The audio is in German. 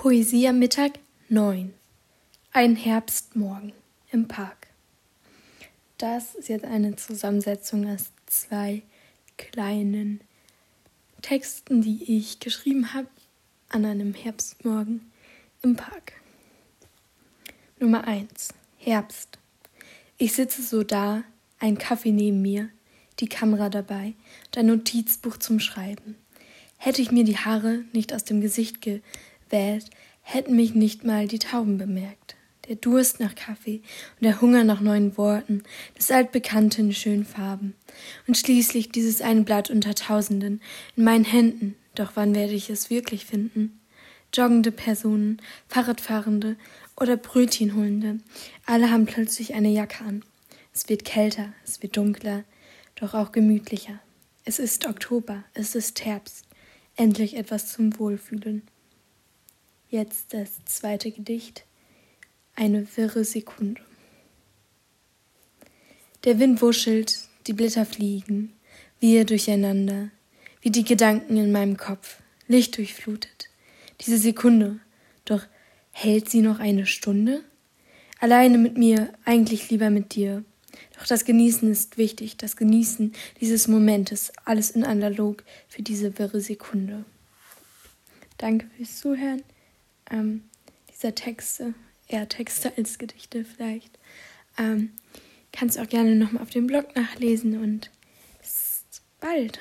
Poesie am Mittag 9. Ein Herbstmorgen im Park. Das ist jetzt eine Zusammensetzung aus zwei kleinen Texten, die ich geschrieben habe an einem Herbstmorgen im Park. Nummer 1. Herbst. Ich sitze so da, ein Kaffee neben mir, die Kamera dabei und ein Notizbuch zum Schreiben. Hätte ich mir die Haare nicht aus dem Gesicht ge wählt, hätten mich nicht mal die Tauben bemerkt. Der Durst nach Kaffee und der Hunger nach neuen Worten, das Altbekannte in schönen Farben. Und schließlich dieses ein Blatt unter Tausenden in meinen Händen. Doch wann werde ich es wirklich finden? Joggende Personen, Fahrradfahrende oder Brötchenholende, alle haben plötzlich eine Jacke an. Es wird kälter, es wird dunkler, doch auch gemütlicher. Es ist Oktober, es ist Herbst, endlich etwas zum Wohlfühlen. Jetzt das zweite Gedicht. Eine wirre Sekunde. Der Wind wuschelt, die Blätter fliegen, wir durcheinander, wie die Gedanken in meinem Kopf, Licht durchflutet. Diese Sekunde, doch hält sie noch eine Stunde? Alleine mit mir, eigentlich lieber mit dir. Doch das Genießen ist wichtig, das Genießen dieses Momentes, alles in analog für diese wirre Sekunde. Danke fürs Zuhören ähm, dieser Texte, eher Texte als Gedichte vielleicht. Ähm, kannst auch gerne nochmal auf dem Blog nachlesen und bis bald.